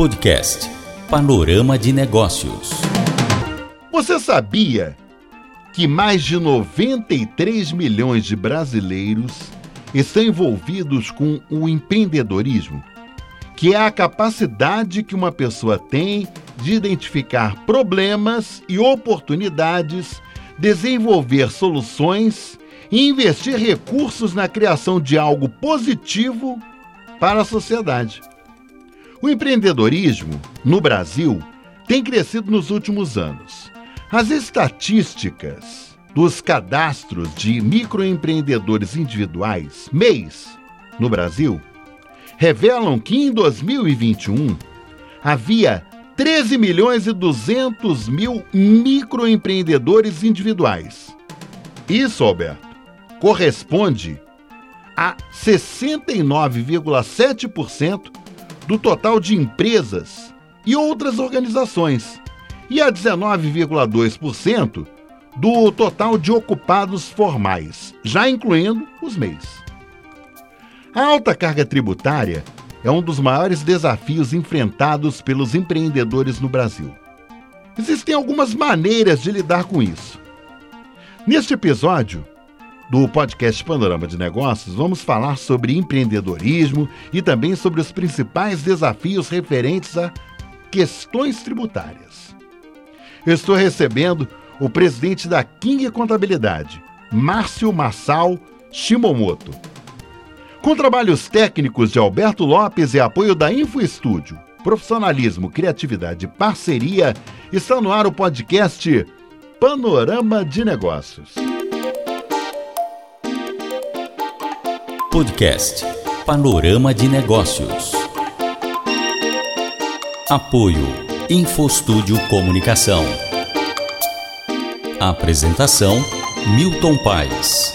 Podcast Panorama de Negócios. Você sabia que mais de 93 milhões de brasileiros estão envolvidos com o empreendedorismo? Que é a capacidade que uma pessoa tem de identificar problemas e oportunidades, desenvolver soluções e investir recursos na criação de algo positivo para a sociedade. O empreendedorismo, no Brasil, tem crescido nos últimos anos. As estatísticas dos cadastros de microempreendedores individuais, MEIs, no Brasil, revelam que em 2021 havia 13 milhões e 200 mil microempreendedores individuais. Isso, Alberto, corresponde a 69,7% do total de empresas e outras organizações e a 19,2% do total de ocupados formais, já incluindo os MEIs. A alta carga tributária é um dos maiores desafios enfrentados pelos empreendedores no Brasil. Existem algumas maneiras de lidar com isso. Neste episódio, do podcast Panorama de Negócios, vamos falar sobre empreendedorismo e também sobre os principais desafios referentes a questões tributárias. Eu estou recebendo o presidente da King Contabilidade, Márcio Massal Shimomoto. Com trabalhos técnicos de Alberto Lopes e apoio da Info Estúdio, profissionalismo, criatividade e parceria, está no ar o podcast Panorama de Negócios. Podcast Panorama de Negócios. Apoio Infostúdio Comunicação. Apresentação Milton Paes.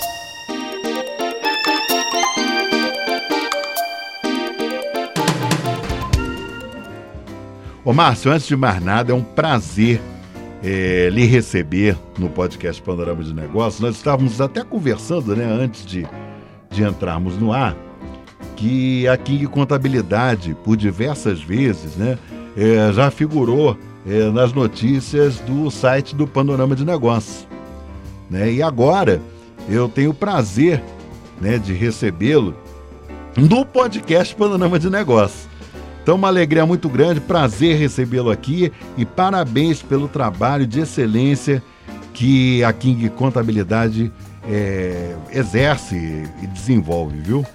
Ô Márcio, antes de mais nada, é um prazer é, lhe receber no podcast Panorama de Negócios. Nós estávamos até conversando, né, antes de de entrarmos no ar, que a King Contabilidade, por diversas vezes, né, é, já figurou é, nas notícias do site do Panorama de Negócios. Né? E agora eu tenho o prazer né, de recebê-lo no podcast Panorama de Negócios. Então, uma alegria muito grande, prazer recebê-lo aqui e parabéns pelo trabalho de excelência que a King Contabilidade é, exerce e desenvolve, viu?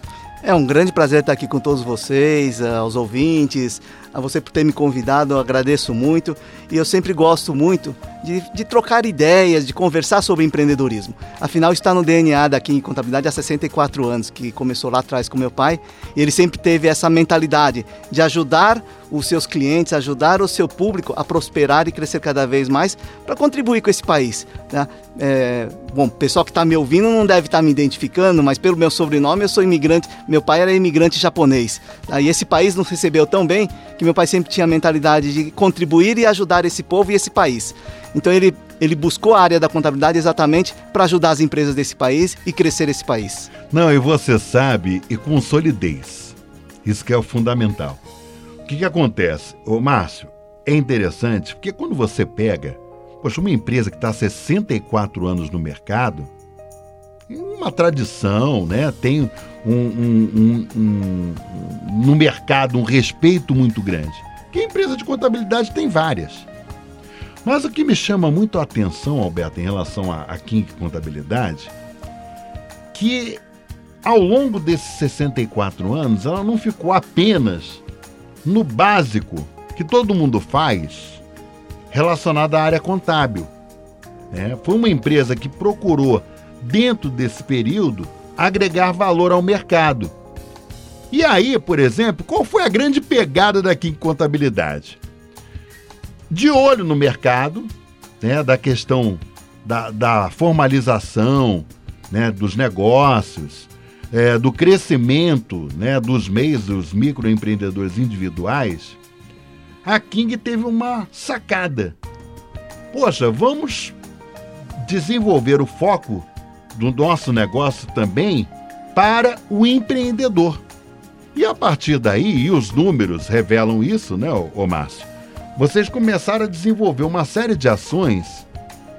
É um grande prazer estar aqui com todos vocês, aos ouvintes, a você por ter me convidado, eu agradeço muito. E eu sempre gosto muito de, de, trocar ideias, de conversar sobre empreendedorismo. Afinal, está no DNA daqui em Contabilidade há 64 anos, que começou lá atrás com meu pai. E ele sempre teve essa mentalidade de ajudar os seus clientes, ajudar o seu público a prosperar e crescer cada vez mais para contribuir com esse país. Né? É, bom, o pessoal que está me ouvindo não deve estar tá me identificando, mas pelo meu sobrenome eu sou imigrante. Meu pai era imigrante japonês. Tá? E esse país nos recebeu tão bem que meu pai sempre tinha a mentalidade de contribuir e ajudar esse povo e esse país. Então ele, ele buscou a área da contabilidade exatamente para ajudar as empresas desse país e crescer esse país. Não, e você sabe, e com solidez. Isso que é o fundamental. O que, que acontece? Ô, Márcio, é interessante porque quando você pega, poxa, uma empresa que está há 64 anos no mercado, uma tradição, né? tem um, um, um, no mercado um respeito muito grande. Que a empresa de contabilidade tem várias. Mas o que me chama muito a atenção, Alberto, em relação a King Contabilidade, que ao longo desses 64 anos, ela não ficou apenas no básico que todo mundo faz relacionado à área contábil. Né? Foi uma empresa que procurou dentro desse período, agregar valor ao mercado. E aí, por exemplo, qual foi a grande pegada daqui em contabilidade? De olho no mercado, né, da questão da, da formalização né, dos negócios, é, do crescimento né, dos meios dos microempreendedores individuais, a King teve uma sacada. Poxa, vamos desenvolver o foco do nosso negócio também para o empreendedor. E a partir daí, e os números revelam isso, né, ô, Márcio? Vocês começaram a desenvolver uma série de ações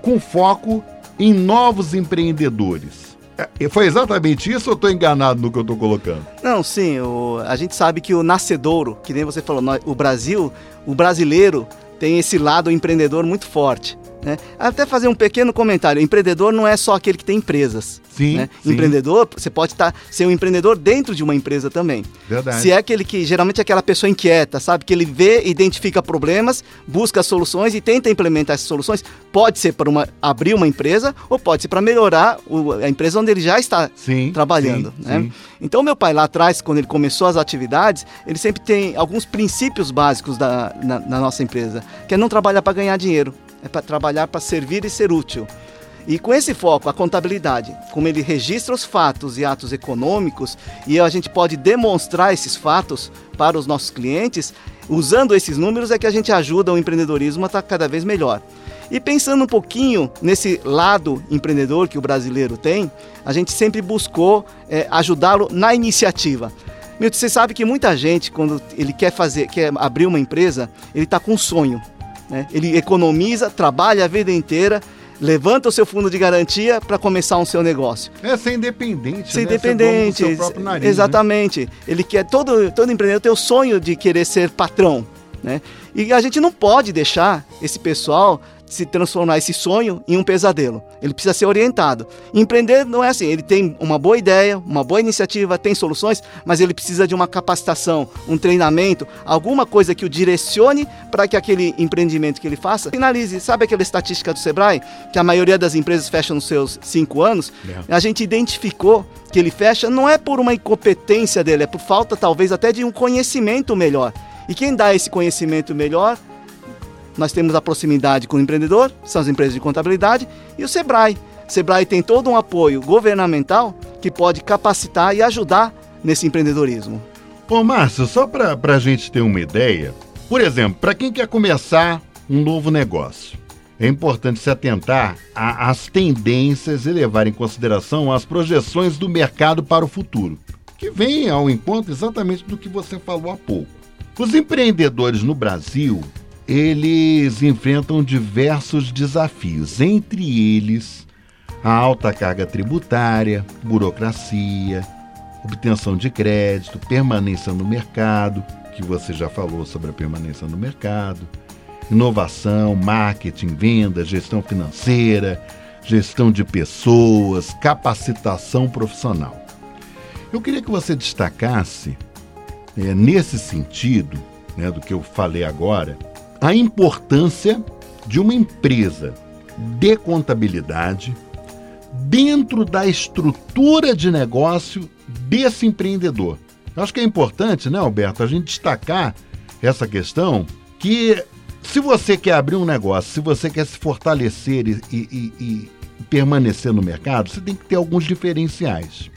com foco em novos empreendedores. É, foi exatamente isso ou estou enganado no que eu estou colocando? Não, sim. O, a gente sabe que o nascedouro, que nem você falou, o Brasil, o brasileiro tem esse lado empreendedor muito forte. Né? Até fazer um pequeno comentário: empreendedor não é só aquele que tem empresas. Sim, né? sim. Empreendedor, você pode tá, ser um empreendedor dentro de uma empresa também. Verdade. Se é aquele que geralmente é aquela pessoa inquieta, sabe? Que ele vê, identifica problemas, busca soluções e tenta implementar essas soluções. Pode ser para uma, abrir uma empresa ou pode ser para melhorar o, a empresa onde ele já está sim, trabalhando. Sim, né? Então, meu pai lá atrás, quando ele começou as atividades, ele sempre tem alguns princípios básicos da, na, na nossa empresa, que é não trabalhar para ganhar dinheiro é para trabalhar para servir e ser útil. E com esse foco, a contabilidade, como ele registra os fatos e atos econômicos, e a gente pode demonstrar esses fatos para os nossos clientes, usando esses números é que a gente ajuda o empreendedorismo a estar cada vez melhor. E pensando um pouquinho nesse lado empreendedor que o brasileiro tem, a gente sempre buscou é, ajudá-lo na iniciativa. Milton, você sabe que muita gente, quando ele quer fazer, quer abrir uma empresa, ele está com um sonho. Né? Ele economiza, trabalha a vida inteira, levanta o seu fundo de garantia para começar um seu negócio. É ser independente, ser né? independente, ser dono do seu próprio nariz, exatamente. Né? Ele quer todo todo empreendedor tem o sonho de querer ser patrão, né? E a gente não pode deixar esse pessoal se transformar esse sonho em um pesadelo. Ele precisa ser orientado. Empreender não é assim, ele tem uma boa ideia, uma boa iniciativa, tem soluções, mas ele precisa de uma capacitação, um treinamento, alguma coisa que o direcione para que aquele empreendimento que ele faça finalize. Sabe aquela estatística do Sebrae, que a maioria das empresas fecha nos seus cinco anos? É. A gente identificou que ele fecha não é por uma incompetência dele, é por falta talvez até de um conhecimento melhor. E quem dá esse conhecimento melhor nós temos a proximidade com o empreendedor, são as empresas de contabilidade, e o Sebrae. O Sebrae tem todo um apoio governamental que pode capacitar e ajudar nesse empreendedorismo. Bom, Márcio, só para a gente ter uma ideia, por exemplo, para quem quer começar um novo negócio, é importante se atentar às tendências e levar em consideração as projeções do mercado para o futuro, que vem ao encontro exatamente do que você falou há pouco. Os empreendedores no Brasil eles enfrentam diversos desafios, entre eles a alta carga tributária, burocracia, obtenção de crédito, permanência no mercado, que você já falou sobre a permanência no mercado, inovação, marketing, venda, gestão financeira, gestão de pessoas, capacitação profissional. Eu queria que você destacasse, é, nesse sentido, né, do que eu falei agora, a importância de uma empresa de contabilidade dentro da estrutura de negócio desse empreendedor. Eu acho que é importante, né, Alberto, a gente destacar essa questão que se você quer abrir um negócio, se você quer se fortalecer e, e, e permanecer no mercado, você tem que ter alguns diferenciais.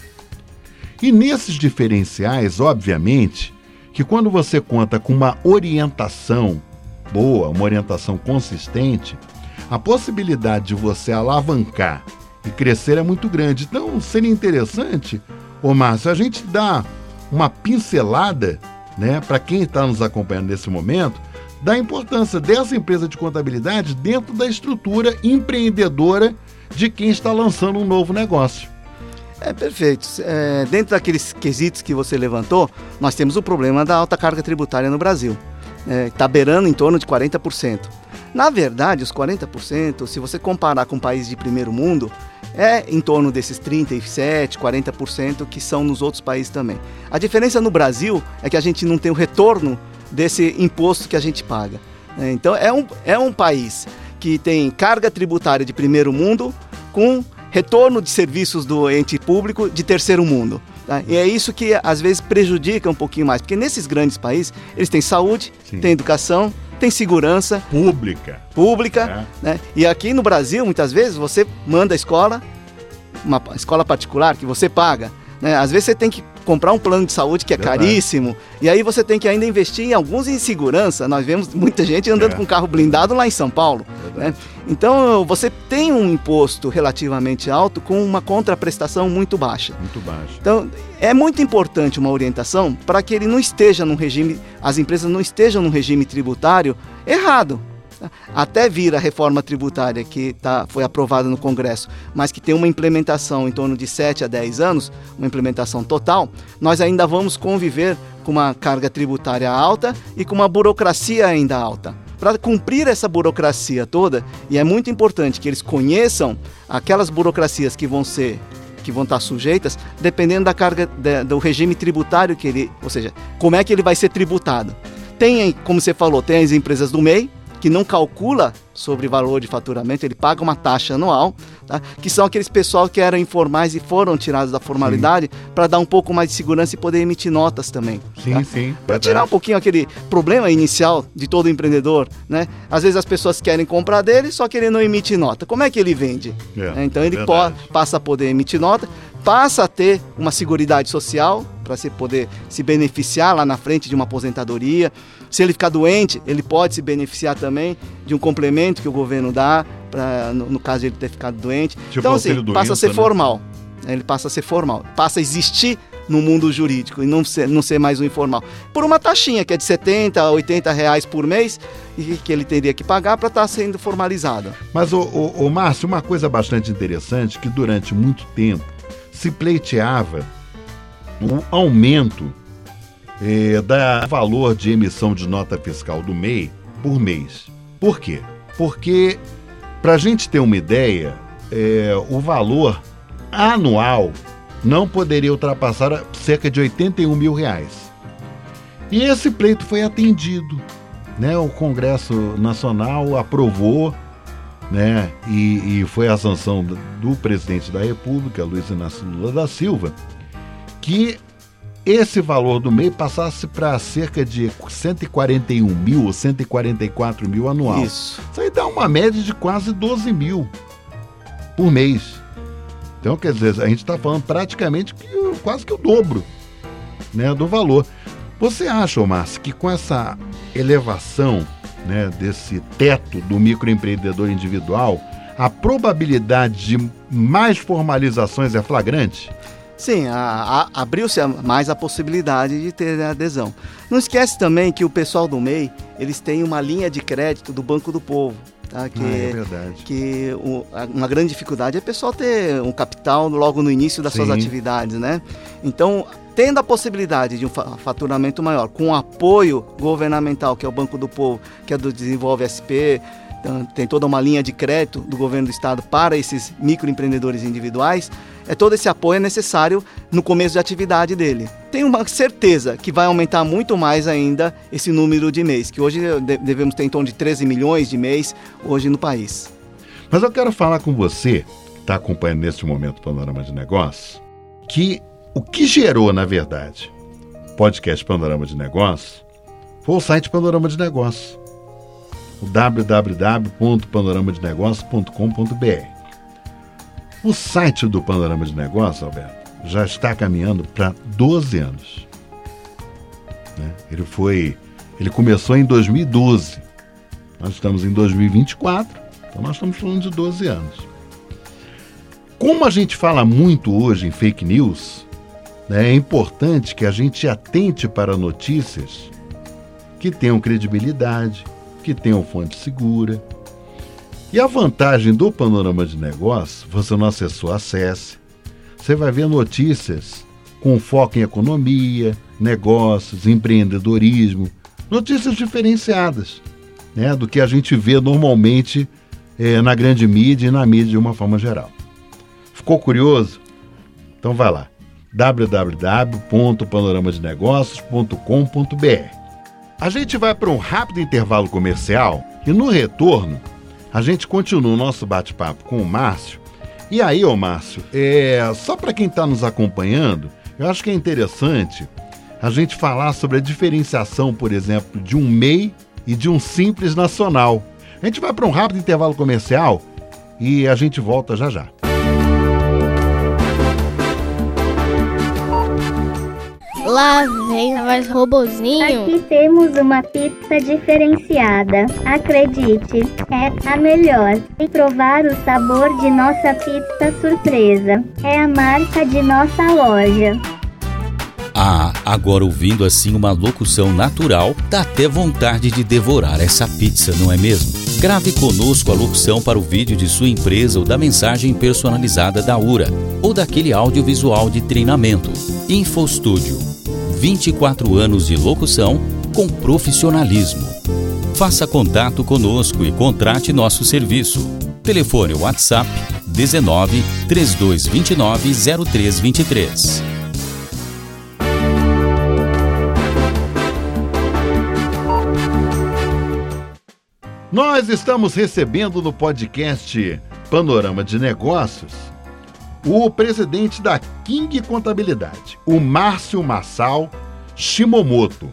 E nesses diferenciais, obviamente, que quando você conta com uma orientação boa, uma orientação consistente, a possibilidade de você alavancar e crescer é muito grande. Então, seria interessante, ô Márcio, a gente dar uma pincelada né, para quem está nos acompanhando nesse momento da importância dessa empresa de contabilidade dentro da estrutura empreendedora de quem está lançando um novo negócio. É perfeito. É, dentro daqueles quesitos que você levantou, nós temos o problema da alta carga tributária no Brasil é, tá beirando em torno de 40%. Na verdade, os 40%, se você comparar com países de primeiro mundo, é em torno desses 37%, 40% que são nos outros países também. A diferença no Brasil é que a gente não tem o retorno desse imposto que a gente paga. É, então, é um, é um país que tem carga tributária de primeiro mundo com retorno de serviços do ente público de terceiro mundo. Tá? E é isso que às vezes prejudica um pouquinho mais, porque nesses grandes países eles têm saúde, Sim. têm educação, têm segurança pública, pública, é. né? E aqui no Brasil muitas vezes você manda a escola, uma escola particular que você paga, Né? Às vezes você tem que comprar um plano de saúde que é Verdade. caríssimo, e aí você tem que ainda investir em alguns em segurança. Nós vemos muita gente andando é. com carro blindado lá em São Paulo. Né? Então você tem um imposto relativamente alto com uma contraprestação muito baixa. Muito baixa. Então é muito importante uma orientação para que ele não esteja num regime, as empresas não estejam num regime tributário errado até vir a reforma tributária que tá, foi aprovada no Congresso, mas que tem uma implementação em torno de 7 a 10 anos, uma implementação total, nós ainda vamos conviver com uma carga tributária alta e com uma burocracia ainda alta. Para cumprir essa burocracia toda, e é muito importante que eles conheçam aquelas burocracias que vão ser que vão estar sujeitas, dependendo da carga do regime tributário que ele, ou seja, como é que ele vai ser tributado. Tem, como você falou, tem as empresas do MEI, que não calcula sobre valor de faturamento, ele paga uma taxa anual, tá? que são aqueles pessoal que eram informais e foram tirados da formalidade para dar um pouco mais de segurança e poder emitir notas também. Sim, tá? sim. Para tirar um pouquinho aquele problema inicial de todo empreendedor, né? Às vezes as pessoas querem comprar dele, só que ele não emite nota. Como é que ele vende? É, então ele pode, passa a poder emitir nota, passa a ter uma seguridade social para se poder se beneficiar lá na frente de uma aposentadoria. Se ele ficar doente, ele pode se beneficiar também de um complemento que o governo dá, pra, no, no caso de ele ter ficado doente. Tipo então, assim, passa a ser né? formal. Ele passa a ser formal. Passa a existir no mundo jurídico e não ser, não ser mais um informal. Por uma taxinha que é de 70 a 80 reais por mês e que ele teria que pagar para estar tá sendo formalizado. Mas, o, o, o Márcio, uma coisa bastante interessante que durante muito tempo se pleiteava o aumento é, da valor de emissão de nota fiscal do MEI por mês. Por quê? Porque, para a gente ter uma ideia, é, o valor anual não poderia ultrapassar cerca de 81 mil reais. E esse pleito foi atendido. Né? O Congresso Nacional aprovou né? E, e, foi a sanção do presidente da República, Luiz Inácio Lula da Silva, que esse valor do MEI passasse para cerca de 141 mil ou 144 mil anual. Isso. Isso aí dá uma média de quase 12 mil por mês. Então, quer dizer, a gente está falando praticamente que, quase que o dobro né, do valor. Você acha, Márcio, que com essa elevação né, desse teto do microempreendedor individual, a probabilidade de mais formalizações é flagrante? Sim, abriu-se mais a possibilidade de ter adesão. Não esquece também que o pessoal do MEI, eles têm uma linha de crédito do Banco do Povo. Tá? Que, ah, é verdade. Que o, uma grande dificuldade é o pessoal ter um capital logo no início das Sim. suas atividades, né? Então, tendo a possibilidade de um faturamento maior, com apoio governamental, que é o Banco do Povo, que é do Desenvolve SP, então, tem toda uma linha de crédito do governo do estado para esses microempreendedores individuais, é todo esse apoio é necessário no começo de atividade dele. Tenho uma certeza que vai aumentar muito mais ainda esse número de mês, que hoje devemos ter em torno de 13 milhões de mês hoje no país. Mas eu quero falar com você, que está acompanhando neste momento o Panorama de Negócios, que o que gerou, na verdade, podcast Panorama de Negócios foi o site Panorama de Negócios, o www.panoramadenegócios.com.br. O site do Panorama de Negócios, Alberto, já está caminhando para 12 anos. Né? Ele foi, ele começou em 2012. Nós estamos em 2024, então nós estamos falando de 12 anos. Como a gente fala muito hoje em fake news, né, é importante que a gente atente para notícias que tenham credibilidade, que tenham fonte segura. E a vantagem do panorama de negócio, você não acessou, acesse. Você vai ver notícias com foco em economia, negócios, empreendedorismo, notícias diferenciadas né, do que a gente vê normalmente é, na grande mídia e na mídia de uma forma geral. Ficou curioso? Então vai lá www.panoramadenegócios.com.br. A gente vai para um rápido intervalo comercial e no retorno a gente continua o nosso bate-papo com o Márcio. E aí, ô Márcio, é, só para quem está nos acompanhando, eu acho que é interessante a gente falar sobre a diferenciação, por exemplo, de um MEI e de um Simples Nacional. A gente vai para um rápido intervalo comercial e a gente volta já já. Lá vem mais robozinho. Aqui temos uma pizza diferenciada. Acredite, é a melhor. E provar o sabor de nossa pizza surpresa. É a marca de nossa loja. Ah, agora ouvindo assim uma locução natural, dá até vontade de devorar essa pizza, não é mesmo? Grave conosco a locução para o vídeo de sua empresa ou da mensagem personalizada da URA ou daquele audiovisual de treinamento. InfoStúdio. 24 anos de locução com profissionalismo. Faça contato conosco e contrate nosso serviço. Telefone WhatsApp 19 3229 0323. Nós estamos recebendo no podcast Panorama de Negócios o presidente da King Contabilidade, o Márcio Massal Shimomoto.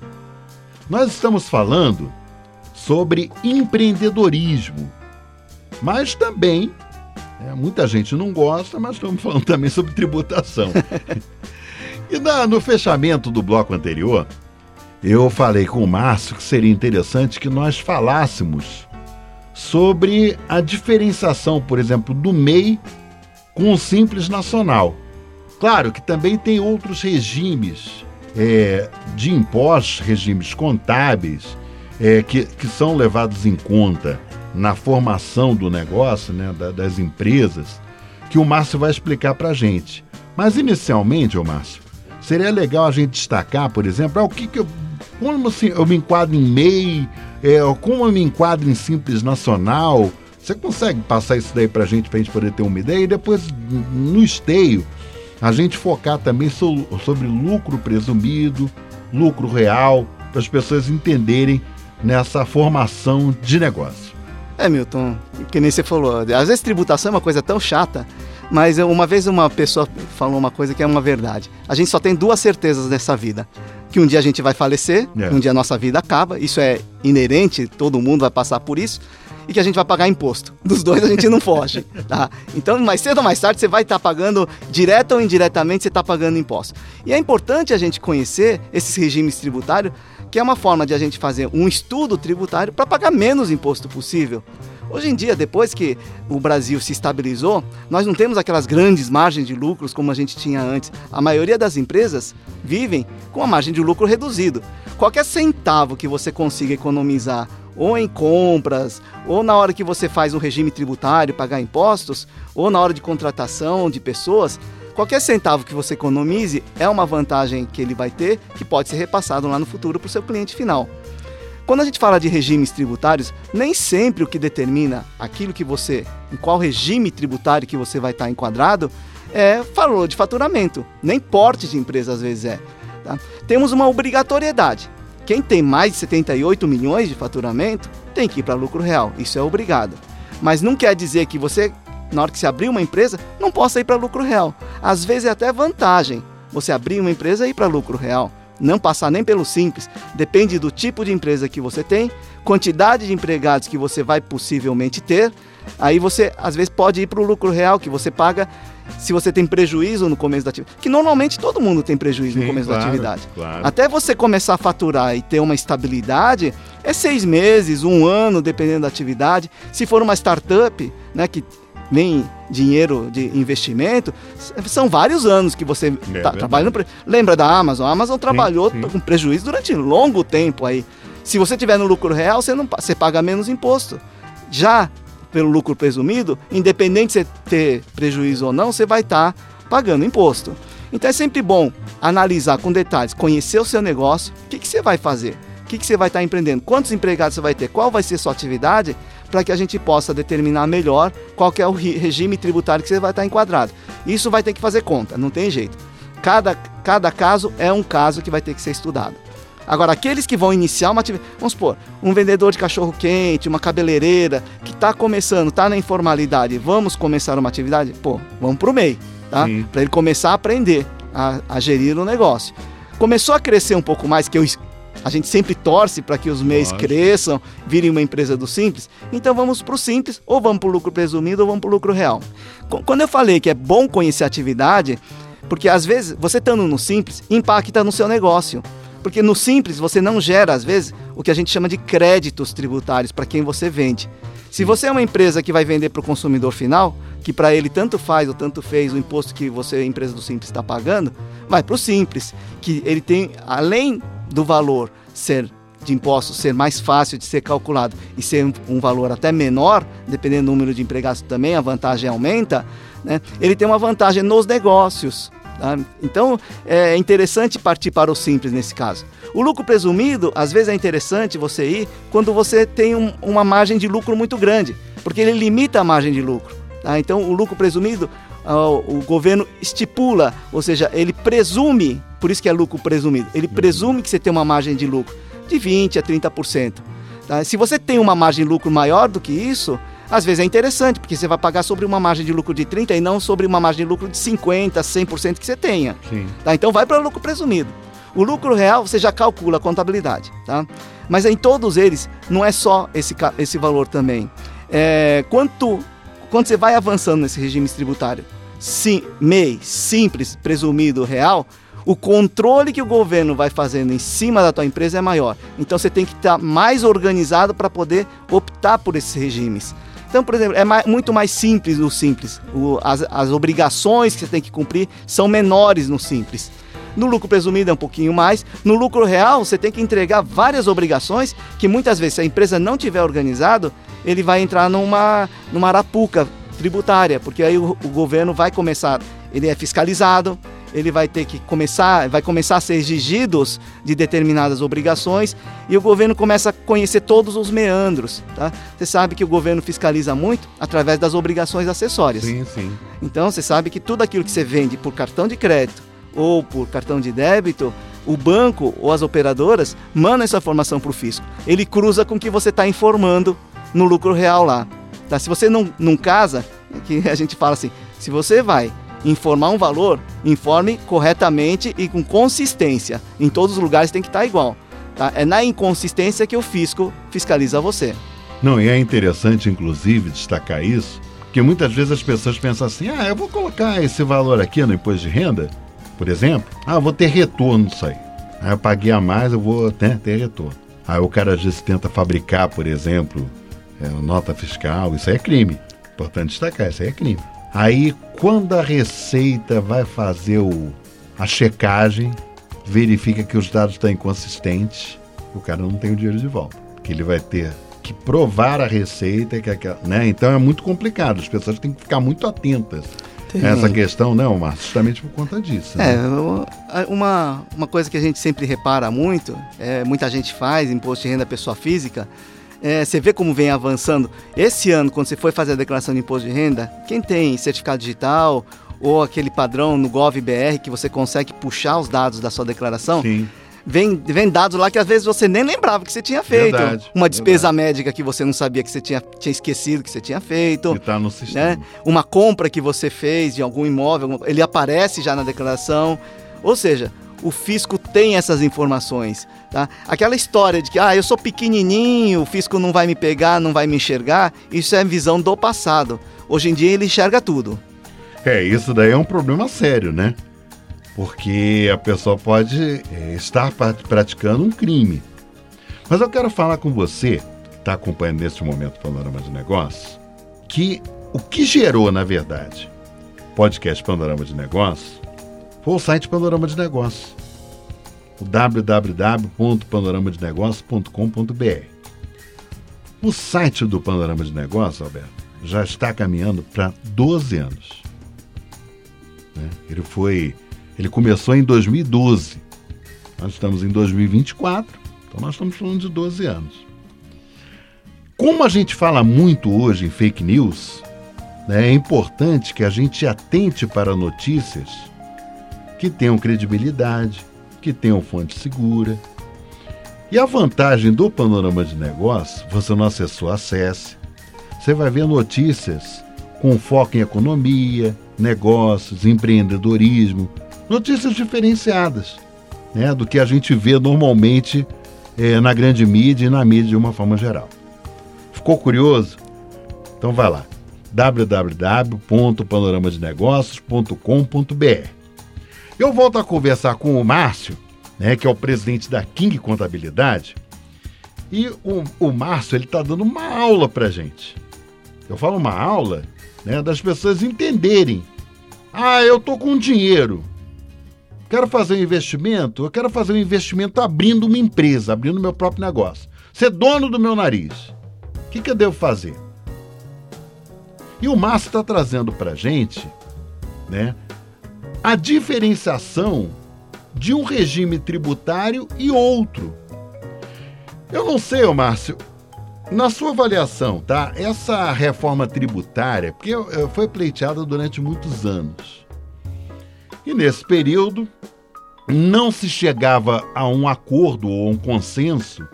Nós estamos falando sobre empreendedorismo, mas também, é, muita gente não gosta, mas estamos falando também sobre tributação. e na, no fechamento do bloco anterior, eu falei com o Márcio que seria interessante que nós falássemos sobre a diferenciação, por exemplo, do MEI com o Simples Nacional. Claro que também tem outros regimes é, de impostos, regimes contábeis, é, que, que são levados em conta na formação do negócio, né, da, das empresas, que o Márcio vai explicar para a gente. Mas inicialmente, ô Márcio, seria legal a gente destacar, por exemplo, ah, o que, que eu, como assim, eu me enquadro em MEI, é, como eu me enquadro em Simples Nacional. Você consegue passar isso daí para a gente, para a gente poder ter uma ideia? E depois, no esteio, a gente focar também so, sobre lucro presumido, lucro real, para as pessoas entenderem nessa formação de negócio. É, Milton, que nem você falou, às vezes tributação é uma coisa tão chata, mas uma vez uma pessoa falou uma coisa que é uma verdade. A gente só tem duas certezas nessa vida que um dia a gente vai falecer, é. um dia a nossa vida acaba, isso é inerente, todo mundo vai passar por isso, e que a gente vai pagar imposto. Dos dois a gente não foge, tá? Então, mais cedo ou mais tarde, você vai estar tá pagando, direto ou indiretamente, você está pagando imposto. E é importante a gente conhecer esses regimes tributários, que é uma forma de a gente fazer um estudo tributário para pagar menos imposto possível. Hoje em dia, depois que o Brasil se estabilizou, nós não temos aquelas grandes margens de lucros como a gente tinha antes. A maioria das empresas vivem com a margem de lucro reduzido. Qualquer centavo que você consiga economizar ou em compras, ou na hora que você faz o regime tributário, pagar impostos, ou na hora de contratação de pessoas, qualquer centavo que você economize é uma vantagem que ele vai ter que pode ser repassado lá no futuro para o seu cliente final. Quando a gente fala de regimes tributários, nem sempre o que determina aquilo que você, em qual regime tributário que você vai estar enquadrado, é valor de faturamento. Nem porte de empresa às vezes é. Tá? Temos uma obrigatoriedade. Quem tem mais de 78 milhões de faturamento tem que ir para lucro real. Isso é obrigado. Mas não quer dizer que você, na hora que você abrir uma empresa, não possa ir para lucro real. Às vezes é até vantagem você abrir uma empresa e ir para lucro real não passar nem pelo simples, depende do tipo de empresa que você tem, quantidade de empregados que você vai possivelmente ter. Aí você às vezes pode ir para o lucro real que você paga se você tem prejuízo no começo da atividade. Que normalmente todo mundo tem prejuízo Sim, no começo claro, da atividade. Claro. Até você começar a faturar e ter uma estabilidade, é seis meses, um ano, dependendo da atividade. Se for uma startup, né, que vem dinheiro de investimento, são vários anos que você está é trabalhando. Lembra da Amazon? A Amazon trabalhou sim, sim. com prejuízo durante longo tempo aí. Se você tiver no lucro real, você, não, você paga menos imposto. Já pelo lucro presumido, independente de você ter prejuízo ou não, você vai estar tá pagando imposto. Então é sempre bom analisar com detalhes, conhecer o seu negócio, o que, que você vai fazer, o que, que você vai estar tá empreendendo, quantos empregados você vai ter, qual vai ser sua atividade para que a gente possa determinar melhor qual é o regime tributário que você vai estar enquadrado. Isso vai ter que fazer conta, não tem jeito. Cada, cada caso é um caso que vai ter que ser estudado. Agora, aqueles que vão iniciar uma atividade, vamos supor, um vendedor de cachorro quente, uma cabeleireira, que está começando, está na informalidade, vamos começar uma atividade? Pô, vamos para o MEI, tá? Para ele começar a aprender a, a gerir o negócio. Começou a crescer um pouco mais, que eu a gente sempre torce para que os MEIs cresçam, virem uma empresa do simples. Então vamos para o simples, ou vamos para o lucro presumido, ou vamos para o lucro real. Quando eu falei que é bom conhecer a atividade, Porque às vezes, você estando no simples, impacta no seu negócio. Porque no simples você não gera, às vezes, o que a gente chama de créditos tributários para quem você vende. Se você é uma empresa que vai vender para o consumidor final, que para ele tanto faz ou tanto fez o imposto que você, a empresa do Simples, está pagando, vai para o Simples, que ele tem, além do valor ser de impostos ser mais fácil de ser calculado e ser um valor até menor, dependendo do número de empregados também, a vantagem aumenta, né? ele tem uma vantagem nos negócios. Tá? Então é interessante partir para o simples nesse caso. O lucro presumido, às vezes é interessante você ir quando você tem um, uma margem de lucro muito grande, porque ele limita a margem de lucro. Tá? Então o lucro presumido, o governo estipula, ou seja, ele presume, por isso que é lucro presumido, ele presume que você tem uma margem de lucro de 20% a 30%. Tá? Se você tem uma margem de lucro maior do que isso, às vezes é interessante, porque você vai pagar sobre uma margem de lucro de 30% e não sobre uma margem de lucro de 50%, 100% que você tenha. Tá? Então vai para o lucro presumido. O lucro real você já calcula a contabilidade. Tá? Mas em todos eles não é só esse, esse valor também. É, quanto, quando você vai avançando nesse regime tributário, sim, MEI, simples, presumido, real, o controle que o governo vai fazendo em cima da tua empresa é maior. Então você tem que estar mais organizado para poder optar por esses regimes. Então, por exemplo, é mais, muito mais simples no simples. O, as, as obrigações que você tem que cumprir são menores no simples. No lucro presumido é um pouquinho mais. No lucro real, você tem que entregar várias obrigações que muitas vezes, se a empresa não tiver organizado, ele vai entrar numa, numa arapuca tributária, porque aí o, o governo vai começar, ele é fiscalizado, ele vai ter que começar, vai começar a ser exigidos de determinadas obrigações e o governo começa a conhecer todos os meandros, tá? Você sabe que o governo fiscaliza muito através das obrigações acessórias. Sim, sim. Então você sabe que tudo aquilo que você vende por cartão de crédito ou por cartão de débito, o banco ou as operadoras mandam essa informação para o fisco. Ele cruza com o que você está informando no lucro real lá. Tá? Se você não, não casa, que a gente fala assim, se você vai informar um valor, informe corretamente e com consistência. Em todos os lugares tem que estar igual. Tá? É na inconsistência que o fisco fiscaliza você. Não, e é interessante, inclusive, destacar isso, porque muitas vezes as pessoas pensam assim: ah, eu vou colocar esse valor aqui no imposto de renda, por exemplo, ah, vou ter retorno disso aí. Ah, eu paguei a mais, eu vou né, ter retorno. Aí o cara às vezes tenta fabricar, por exemplo, é, nota fiscal, isso aí é crime. Importante destacar, isso aí é crime. Aí, quando a Receita vai fazer o, a checagem, verifica que os dados estão inconsistentes, o cara não tem o dinheiro de volta. Que ele vai ter que provar a receita, que aquela, né? Então é muito complicado, as pessoas têm que ficar muito atentas. Tem. Essa questão, não, mas justamente por conta disso. Né? É, uma, uma coisa que a gente sempre repara muito, é, muita gente faz, imposto de renda pessoa física, é, você vê como vem avançando. Esse ano, quando você foi fazer a declaração de imposto de renda, quem tem certificado digital ou aquele padrão no GovBR que você consegue puxar os dados da sua declaração, Sim. Vem, vem dados lá que às vezes você nem lembrava que você tinha feito. Verdade, uma despesa verdade. médica que você não sabia que você tinha, tinha esquecido que você tinha feito. E tá no sistema. Né? Uma compra que você fez de algum imóvel, ele aparece já na declaração. Ou seja, o fisco tem essas informações. Tá? Aquela história de que ah, eu sou pequenininho, o fisco não vai me pegar, não vai me enxergar, isso é visão do passado. Hoje em dia ele enxerga tudo. É, isso daí é um problema sério, né? Porque a pessoa pode é, estar praticando um crime. Mas eu quero falar com você, está acompanhando nesse momento o Panorama de Negócios, que o que gerou, na verdade, podcast Panorama de Negócios foi o site Panorama de Negócios o www.panoramadenegócios.com.br. O site do Panorama de Negócios, Alberto, já está caminhando para 12 anos. Né? Ele foi, ele começou em 2012. Nós estamos em 2024, então nós estamos falando de 12 anos. Como a gente fala muito hoje em fake news, né, é importante que a gente atente para notícias que tenham credibilidade, que tenham fonte segura. E a vantagem do panorama de negócio, você não acessou, acesse. Você vai ver notícias com foco em economia, negócios, empreendedorismo, notícias diferenciadas né, do que a gente vê normalmente é, na grande mídia e na mídia de uma forma geral. Ficou curioso? Então vai lá www.panoramadenegócios.com.br Eu volto a conversar com o Márcio, né, que é o presidente da King Contabilidade, e o, o Márcio ele está dando uma aula para gente. Eu falo uma aula né, das pessoas entenderem. Ah, eu tô com dinheiro. Quero fazer um investimento? Eu quero fazer um investimento abrindo uma empresa, abrindo meu próprio negócio. Ser dono do meu nariz. O que, que eu devo fazer? E o Márcio está trazendo para gente né, a diferenciação de um regime tributário e outro. Eu não sei, Márcio, na sua avaliação, tá? Essa reforma tributária, porque foi pleiteada durante muitos anos. E nesse período não se chegava a um acordo ou um consenso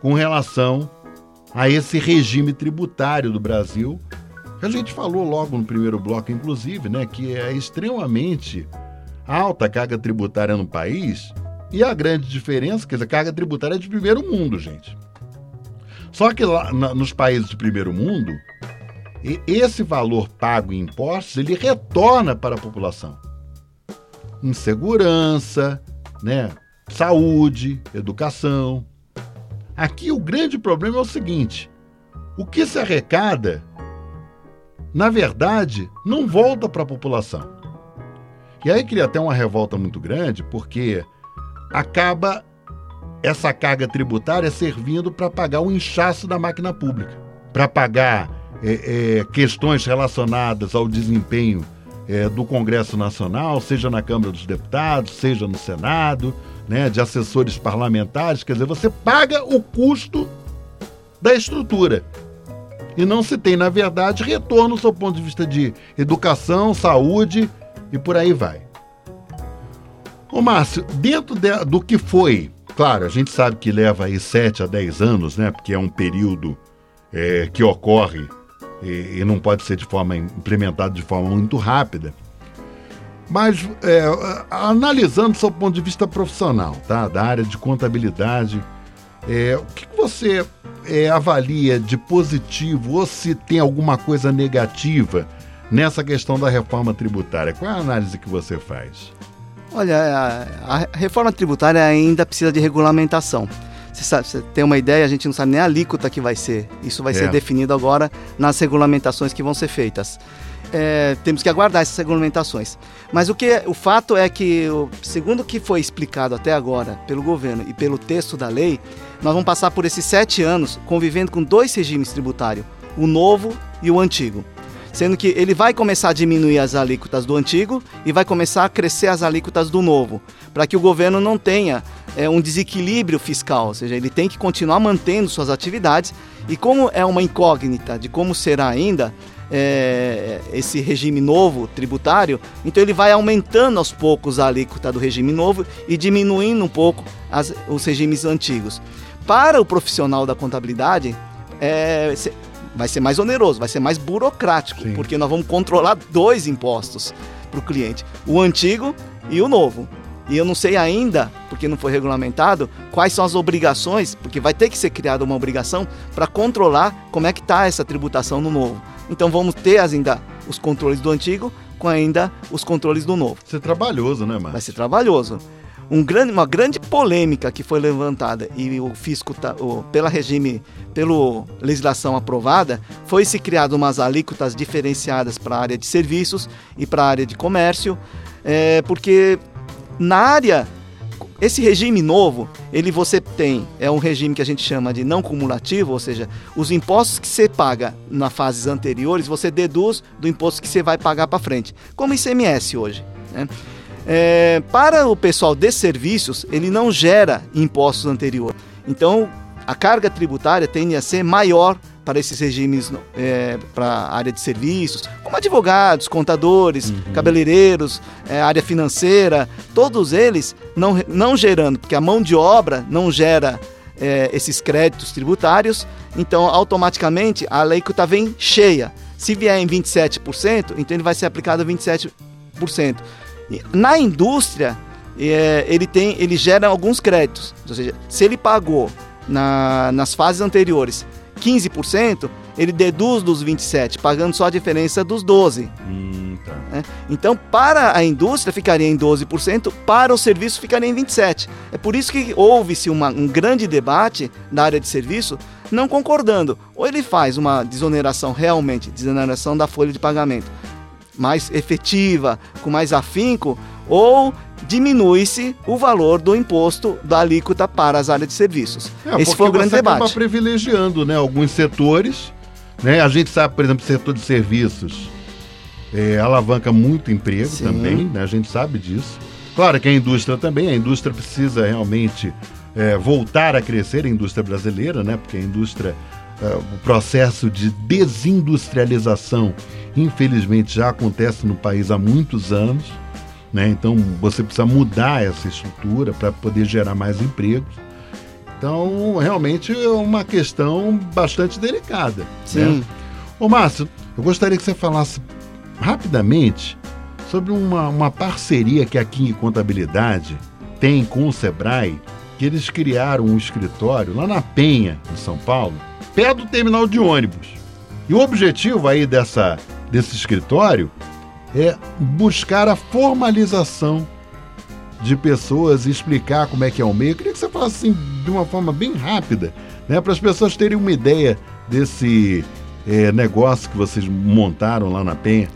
com relação a esse regime tributário do Brasil. A gente falou logo no primeiro bloco, inclusive, né, que é extremamente alta a carga tributária no país e a grande diferença, quer dizer, a carga tributária é de primeiro mundo, gente. Só que lá na, nos países de primeiro mundo, esse valor pago em impostos, ele retorna para a população. Em segurança, né? saúde, educação. Aqui o grande problema é o seguinte: o que se arrecada, na verdade, não volta para a população. E aí cria até uma revolta muito grande, porque acaba essa carga tributária servindo para pagar o inchaço da máquina pública, para pagar é, é, questões relacionadas ao desempenho é, do Congresso Nacional, seja na Câmara dos Deputados, seja no Senado, né, de assessores parlamentares. Quer dizer, você paga o custo da estrutura. E não se tem, na verdade, retorno do seu ponto de vista de educação, saúde e por aí vai. Ô Márcio, dentro de, do que foi, claro, a gente sabe que leva aí 7 a 10 anos, né? Porque é um período é, que ocorre e, e, não pode ser de forma implementado de forma muito rápida. Mas é, analisando do seu ponto de vista profissional, tá? Da área de contabilidade, é, o que, que você é, avalia de positivo ou se tem alguma coisa negativa nessa questão da reforma tributária? Qual é a análise que você faz? Olha, a, a reforma tributária ainda precisa de regulamentação. Você, sabe, você tem uma ideia, a gente não sabe nem a alíquota que vai ser. Isso vai é. ser definido agora nas regulamentações que vão ser feitas. É, temos que aguardar essas regulamentações. Mas o que o fato é que, segundo o que foi explicado até agora pelo governo e pelo texto da lei, nós vamos passar por esses sete anos convivendo com dois regimes tributários, o novo e o antigo sendo que ele vai começar a diminuir as alíquotas do antigo e vai começar a crescer as alíquotas do novo, para que o governo não tenha é, um desequilíbrio fiscal, ou seja, ele tem que continuar mantendo suas atividades e como é uma incógnita de como será ainda é, esse regime novo tributário, então ele vai aumentando aos poucos a alíquota do regime novo e diminuindo um pouco as, os regimes antigos. Para o profissional da contabilidade, é, vai ser mais oneroso, vai ser mais burocrático, Sim. porque nós vamos controlar dois impostos para o cliente: o antigo e o novo. E eu não sei ainda, porque não foi regulamentado, quais são as obrigações, porque vai ter que ser criada uma obrigação para controlar como é que está essa tributação no novo. Então vamos ter ainda os controles do antigo com ainda os controles do novo. Vai ser trabalhoso, né, Márcio? Vai ser trabalhoso um grande, uma grande polêmica que foi levantada e o fisco tá, o, pela regime, pela legislação aprovada, foi se criado umas alíquotas diferenciadas para a área de serviços e para a área de comércio, é, porque na área esse regime novo, ele você tem, é um regime que a gente chama de não cumulativo, ou seja, os impostos que você paga nas fases anteriores, você deduz do imposto que você vai pagar para frente, como ICMS hoje. Né? É, para o pessoal de serviços, ele não gera impostos anteriores. Então, a carga tributária tende a ser maior para esses regimes, é, para a área de serviços, como advogados, contadores, uhum. cabeleireiros, é, área financeira, todos eles não, não gerando, porque a mão de obra não gera é, esses créditos tributários, então automaticamente a lei que está vem cheia. Se vier em 27%, então ele vai ser aplicado a 27%. Na indústria, é, ele, tem, ele gera alguns créditos. Ou seja, se ele pagou na, nas fases anteriores 15%, ele deduz dos 27%, pagando só a diferença dos 12%. Hum, Então. Né? Então, para a indústria ficaria em 12%, para o serviço ficaria em 27%. É por isso que houve-se um grande debate na área de serviço, não concordando. Ou ele faz uma desoneração realmente, desoneração da folha de pagamento mais efetiva, com mais afinco, ou diminui-se o valor do imposto da alíquota para as áreas de serviços. É, Esse foi o grande você debate. Acaba privilegiando né, alguns setores. Né? A gente sabe, por exemplo, o setor de serviços é, alavanca muito emprego Sim. também, né? a gente sabe disso. Claro que a indústria também, a indústria precisa realmente é, voltar a crescer, a indústria brasileira, né? porque a indústria, é, o processo de desindustrialização, infelizmente, já acontece no país há muitos anos. Né? Então você precisa mudar essa estrutura para poder gerar mais empregos. Então, realmente é uma questão bastante delicada. Sim. Né? Ô, Márcio, eu gostaria que você falasse rapidamente sobre uma, uma parceria que a King Contabilidade tem com o Sebrae, que eles criaram um escritório lá na Penha, em São Paulo, perto do terminal de ônibus. E o objetivo aí dessa, desse escritório é buscar a formalização de pessoas e explicar como é que é o meio. Eu queria que você falasse assim, de uma forma bem rápida, né, para as pessoas terem uma ideia desse é, negócio que vocês montaram lá na Penha.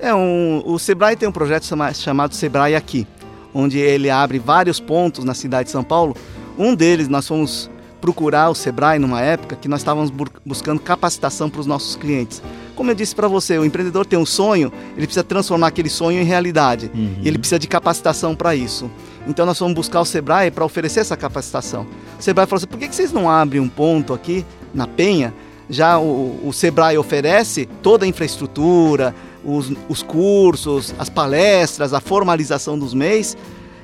É, um, o Sebrae tem um projeto chamado Sebrae Aqui, onde ele abre vários pontos na cidade de São Paulo. Um deles nós fomos procurar o Sebrae numa época que nós estávamos buscando capacitação para os nossos clientes. Como eu disse para você, o empreendedor tem um sonho, ele precisa transformar aquele sonho em realidade. Uhum. E ele precisa de capacitação para isso. Então nós fomos buscar o Sebrae para oferecer essa capacitação. O Sebrae falou assim: por que, que vocês não abrem um ponto aqui na Penha? Já o, o Sebrae oferece toda a infraestrutura, os, os cursos, as palestras, a formalização dos MEIs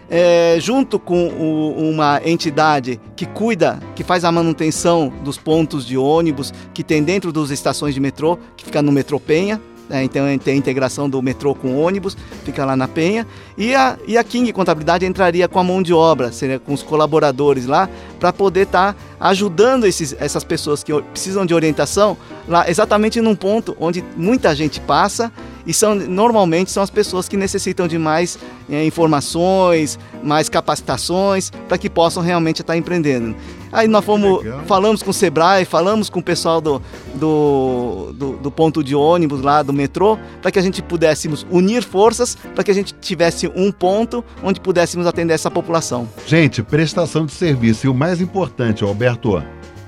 é, junto com o, uma entidade que cuida, que faz a manutenção dos pontos de ônibus que tem dentro das estações de metrô, que fica no metrô Penha. É, então tem a integração do metrô com ônibus, fica lá na Penha. E a, e a King Contabilidade entraria com a mão de obra, seria com os colaboradores lá, para poder estar tá ajudando esses, essas pessoas que precisam de orientação lá exatamente num ponto onde muita gente passa e são normalmente são as pessoas que necessitam de mais é, informações, mais capacitações para que possam realmente estar empreendendo. Aí nós fomos, falamos com o Sebrae, falamos com o pessoal do, do, do, do ponto de ônibus lá do metrô, para que a gente pudéssemos unir forças, para que a gente tivesse um ponto onde pudéssemos atender essa população. Gente, prestação de serviço e o mais importante, Alberto,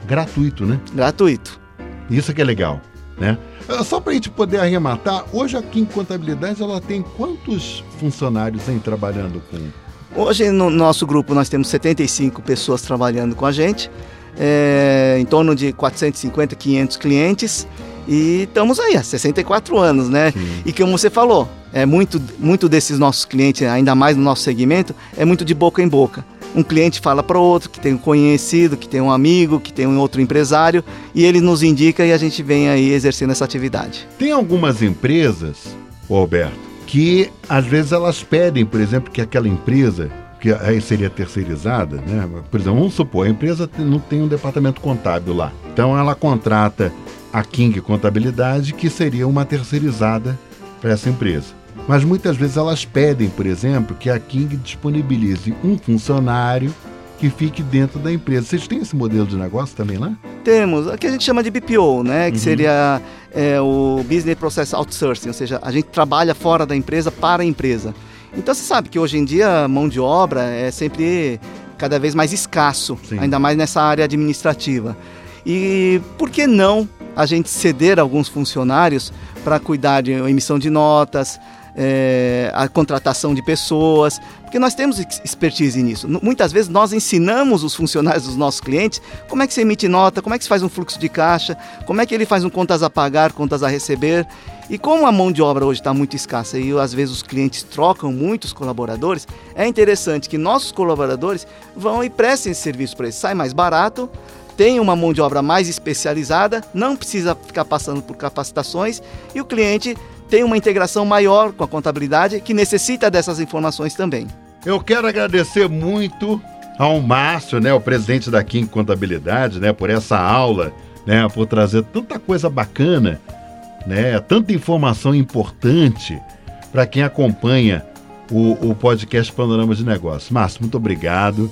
gratuito, né? Gratuito. Isso que é legal, né? Só para a gente poder arrematar, hoje aqui em Contabilidade ela tem quantos funcionários em trabalhando com? Hoje no nosso grupo nós temos 75 pessoas trabalhando com a gente, é, em torno de 450, 500 clientes e estamos aí há 64 anos, né? Sim. E como você falou, é muito, muito desses nossos clientes, ainda mais no nosso segmento, é muito de boca em boca um cliente fala para outro, que tem um conhecido, que tem um amigo, que tem um outro empresário, e ele nos indica e a gente vem aí exercendo essa atividade. Tem algumas empresas, Alberto, que às vezes elas pedem, por exemplo, que aquela empresa que aí seria terceirizada, né? Por exemplo, vamos supor, a empresa não tem um departamento contábil lá. Então ela contrata a King Contabilidade, que seria uma terceirizada para essa empresa. Mas muitas vezes elas pedem, por exemplo, que a King disponibilize um funcionário que fique dentro da empresa. Vocês têm esse modelo de negócio também lá? Temos. Aqui a gente chama de BPO, né? Que uhum. seria é, o Business Process Outsourcing, ou seja, a gente trabalha fora da empresa para a empresa. Então você sabe que hoje em dia a mão de obra é sempre cada vez mais escasso, Sim. ainda mais nessa área administrativa. E por que não a gente ceder alguns funcionários para cuidar de emissão de notas, é, a contratação de pessoas, porque nós temos expertise nisso. Muitas vezes nós ensinamos os funcionários dos nossos clientes como é que se emite nota, como é que se faz um fluxo de caixa, como é que ele faz um contas a pagar, contas a receber. E como a mão de obra hoje está muito escassa e às vezes os clientes trocam muitos colaboradores, é interessante que nossos colaboradores vão e prestem esse serviço para eles. Sai mais barato, tem uma mão de obra mais especializada, não precisa ficar passando por capacitações e o cliente tem uma integração maior com a contabilidade que necessita dessas informações também. Eu quero agradecer muito ao Márcio, né, o presidente da King Contabilidade, né, por essa aula, né, por trazer tanta coisa bacana, né, tanta informação importante para quem acompanha o, o podcast Panorama de Negócios. Márcio, muito obrigado.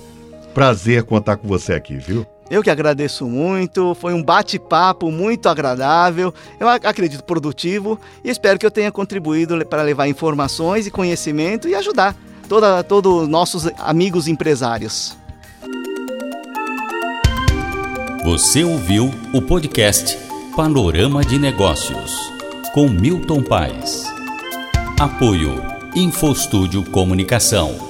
Prazer contar com você aqui, viu? Eu que agradeço muito, foi um bate-papo muito agradável, eu acredito produtivo e espero que eu tenha contribuído para levar informações e conhecimento e ajudar toda, todos nossos amigos empresários. Você ouviu o podcast Panorama de Negócios com Milton Paes. Apoio Infostúdio Comunicação.